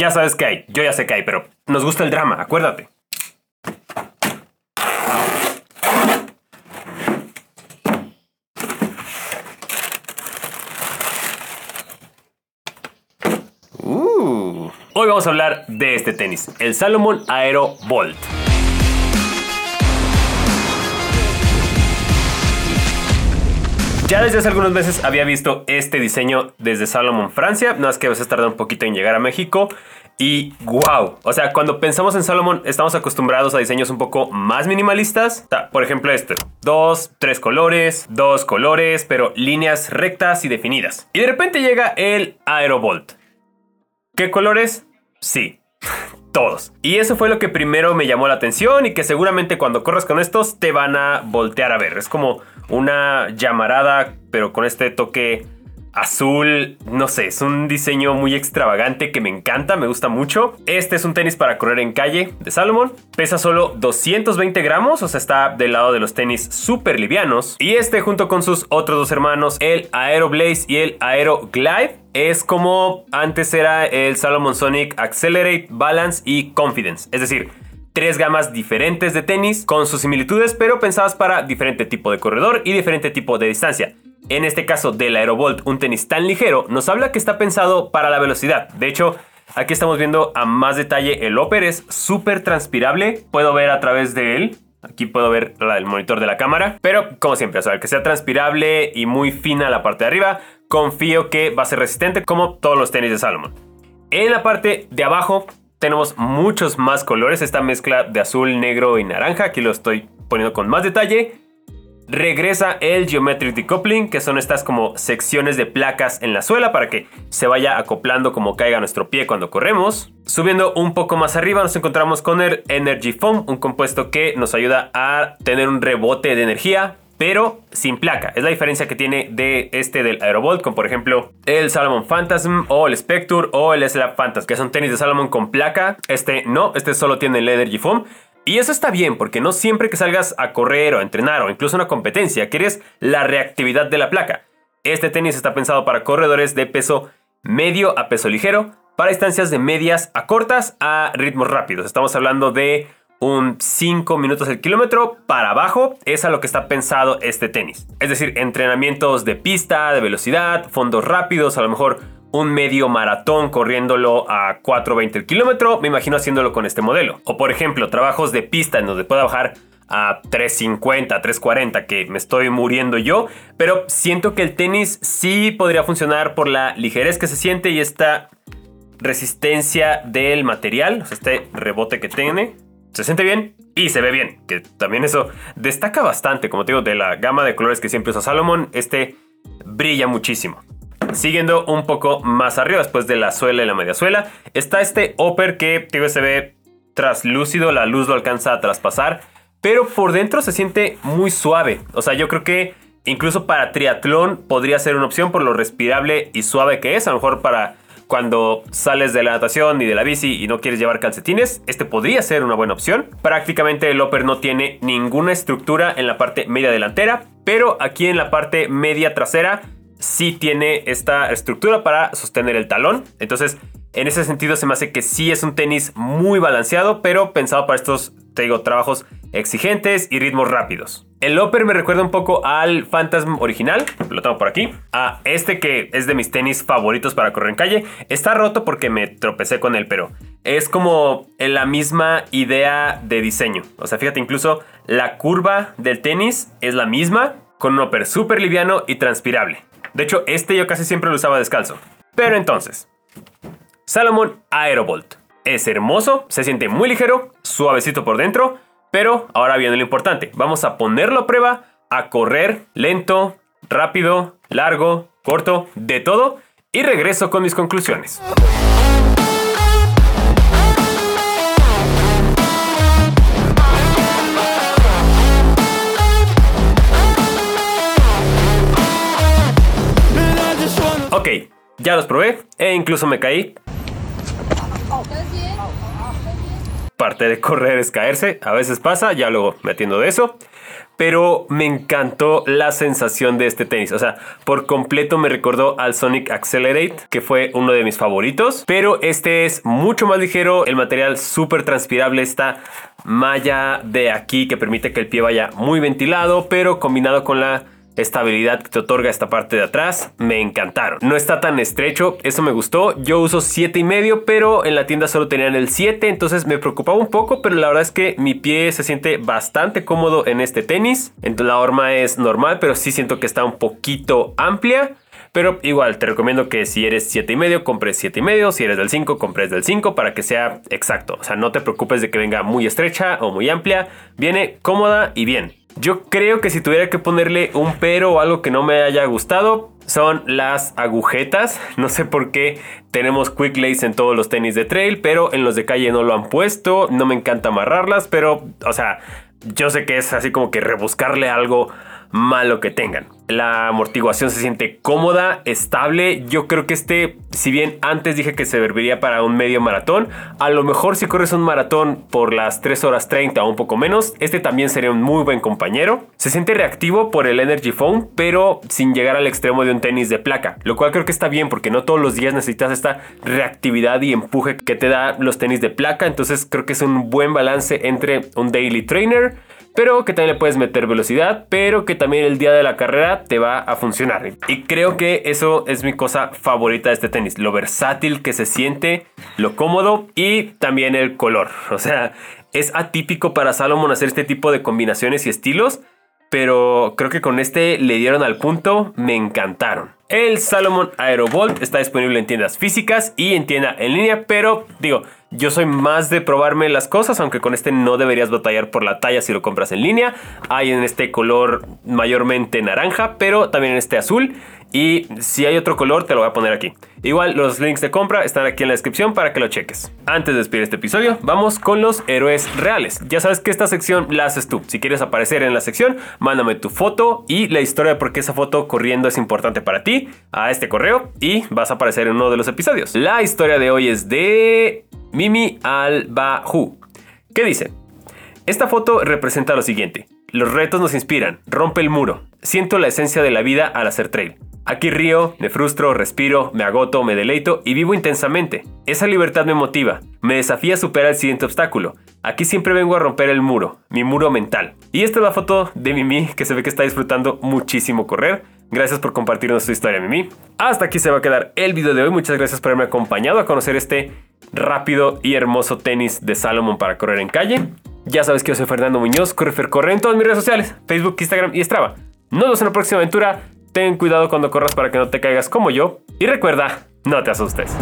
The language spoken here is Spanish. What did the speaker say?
Ya sabes que hay, yo ya sé que hay, pero nos gusta el drama, acuérdate. Uh. Hoy vamos a hablar de este tenis, el Salomon Aero Bolt. Ya desde hace algunos meses había visto este diseño desde Salomon Francia, no es que a veces tarda un poquito en llegar a México. Y wow, o sea, cuando pensamos en Salomon estamos acostumbrados a diseños un poco más minimalistas. por ejemplo este, dos, tres colores, dos colores, pero líneas rectas y definidas. Y de repente llega el Aerobolt. ¿Qué colores? Sí, todos. Y eso fue lo que primero me llamó la atención y que seguramente cuando corres con estos te van a voltear a ver. Es como una llamarada, pero con este toque azul, no sé, es un diseño muy extravagante que me encanta, me gusta mucho. Este es un tenis para correr en calle de Salomon, pesa solo 220 gramos, o sea, está del lado de los tenis súper livianos. Y este junto con sus otros dos hermanos, el Aero Blaze y el Aero Glide, es como antes era el Salomon Sonic Accelerate, Balance y Confidence, es decir, tres gamas diferentes de tenis con sus similitudes, pero pensadas para diferente tipo de corredor y diferente tipo de distancia. En este caso del Aerobolt, un tenis tan ligero, nos habla que está pensado para la velocidad. De hecho, aquí estamos viendo a más detalle el upper, es súper transpirable. Puedo ver a través de él Aquí puedo ver el monitor de la cámara. Pero como siempre, o que sea transpirable y muy fina la parte de arriba, confío que va a ser resistente como todos los tenis de Salomon. En la parte de abajo tenemos muchos más colores, esta mezcla de azul, negro y naranja, aquí lo estoy poniendo con más detalle. Regresa el Geometric Decoupling, que son estas como secciones de placas en la suela para que se vaya acoplando como caiga nuestro pie cuando corremos. Subiendo un poco más arriba nos encontramos con el Energy Foam, un compuesto que nos ayuda a tener un rebote de energía pero sin placa. Es la diferencia que tiene de este del Aerobolt con por ejemplo el Salomon Phantasm o el Spectre o el Slap Phantasm, que son tenis de Salomon con placa. Este no, este solo tiene el Energy Foam. Y eso está bien porque no siempre que salgas a correr o a entrenar o incluso una competencia quieres la reactividad de la placa. Este tenis está pensado para corredores de peso medio a peso ligero, para distancias de medias a cortas a ritmos rápidos. Estamos hablando de un 5 minutos el kilómetro para abajo es a lo que está pensado este tenis. Es decir, entrenamientos de pista, de velocidad, fondos rápidos, a lo mejor un medio maratón corriéndolo a 4.20 el kilómetro, me imagino haciéndolo con este modelo. O por ejemplo, trabajos de pista en donde pueda bajar a 3.50, 3.40, que me estoy muriendo yo, pero siento que el tenis sí podría funcionar por la ligerez que se siente y esta resistencia del material, este rebote que tiene se siente bien y se ve bien, que también eso destaca bastante, como te digo, de la gama de colores que siempre usa Salomon, este brilla muchísimo. Siguiendo un poco más arriba, después de la suela y la media suela, está este upper que se ve traslúcido, la luz lo alcanza a traspasar, pero por dentro se siente muy suave. O sea, yo creo que incluso para triatlón podría ser una opción por lo respirable y suave que es, a lo mejor para cuando sales de la natación y de la bici y no quieres llevar calcetines, este podría ser una buena opción. Prácticamente el upper no tiene ninguna estructura en la parte media delantera, pero aquí en la parte media trasera sí tiene esta estructura para sostener el talón. Entonces, en ese sentido se me hace que sí es un tenis muy balanceado, pero pensado para estos, te trabajos exigentes y ritmos rápidos. El upper me recuerda un poco al Phantasm original, lo tengo por aquí. A este que es de mis tenis favoritos para correr en calle. Está roto porque me tropecé con él, pero es como la misma idea de diseño. O sea, fíjate, incluso la curva del tenis es la misma, con un upper súper liviano y transpirable. De hecho, este yo casi siempre lo usaba descalzo. Pero entonces, Salomon Aerobolt. Es hermoso, se siente muy ligero, suavecito por dentro pero ahora viene lo importante. Vamos a ponerlo a prueba a correr lento, rápido, largo, corto, de todo. Y regreso con mis conclusiones. Ok, ya los probé e incluso me caí parte de correr es caerse, a veces pasa, ya luego me atiendo de eso. pero me encantó la sensación de este tenis. O sea, por completo me recordó al Sonic Accelerate, que fue uno de mis favoritos, pero este es mucho más ligero, el material súper transpirable, esta malla de aquí que permite que el pie vaya muy ventilado, pero combinado con la estabilidad que te otorga esta parte de atrás, me encantaron. No está tan estrecho, eso me gustó. Yo uso 7 y medio, pero en la tienda solo tenían el 7, entonces me preocupaba un poco, pero la verdad es que mi pie se siente bastante cómodo en este tenis. Entonces la horma es normal, pero sí siento que está un poquito amplia. Pero igual, te recomiendo que si eres 7 y medio, compres 7 y medio. Si eres del 5, compres del 5 para que sea exacto. O sea, no te preocupes de que venga muy estrecha o muy amplia. Viene cómoda y bien. Yo creo que si tuviera que ponerle un pero o algo que no me haya gustado, son las agujetas. No sé por qué tenemos quick lace en todos los tenis de trail, pero en los de calle no lo han puesto. No me encanta amarrarlas, pero, o sea, yo sé que es así como que rebuscarle algo malo que tengan. La amortiguación se siente cómoda, estable. Yo creo que este, si bien antes dije que se serviría para un medio maratón, a lo mejor si corres un maratón por las 3 horas 30 o un poco menos, este también sería un muy buen compañero. Se siente reactivo por el Energy Foam, pero sin llegar al extremo de un tenis de placa, lo cual creo que está bien porque no todos los días necesitas esta reactividad y empuje que te da los tenis de placa. Entonces creo que es un buen balance entre un daily trainer pero que también le puedes meter velocidad, pero que también el día de la carrera te va a funcionar. Y creo que eso es mi cosa favorita de este tenis, lo versátil que se siente, lo cómodo y también el color. O sea, es atípico para Salomon hacer este tipo de combinaciones y estilos, pero creo que con este le dieron al punto, me encantaron. El Salomon Aerovolt está disponible en tiendas físicas y en tienda en línea, pero digo, yo soy más de probarme las cosas, aunque con este no deberías batallar por la talla si lo compras en línea. Hay en este color mayormente naranja, pero también en este azul. Y si hay otro color, te lo voy a poner aquí. Igual los links de compra están aquí en la descripción para que lo cheques. Antes de despedir este episodio, vamos con los héroes reales. Ya sabes que esta sección la haces tú. Si quieres aparecer en la sección, mándame tu foto y la historia de por qué esa foto corriendo es importante para ti a este correo y vas a aparecer en uno de los episodios. La historia de hoy es de Mimi Albahu. ¿Qué dice? Esta foto representa lo siguiente. Los retos nos inspiran, rompe el muro. Siento la esencia de la vida al hacer trail. Aquí río, me frustro, respiro, me agoto, me deleito y vivo intensamente. Esa libertad me motiva, me desafía a superar el siguiente obstáculo. Aquí siempre vengo a romper el muro, mi muro mental. Y esta es la foto de Mimi que se ve que está disfrutando muchísimo correr. Gracias por compartirnos tu historia, Mimi. Hasta aquí se va a quedar el video de hoy. Muchas gracias por haberme acompañado a conocer este rápido y hermoso tenis de Salomon para correr en calle. Ya sabes que yo soy Fernando Muñoz, Correfer Corre en todas mis redes sociales, Facebook, Instagram y Strava. Nos vemos en la próxima aventura. Ten cuidado cuando corras para que no te caigas como yo. Y recuerda, no te asustes.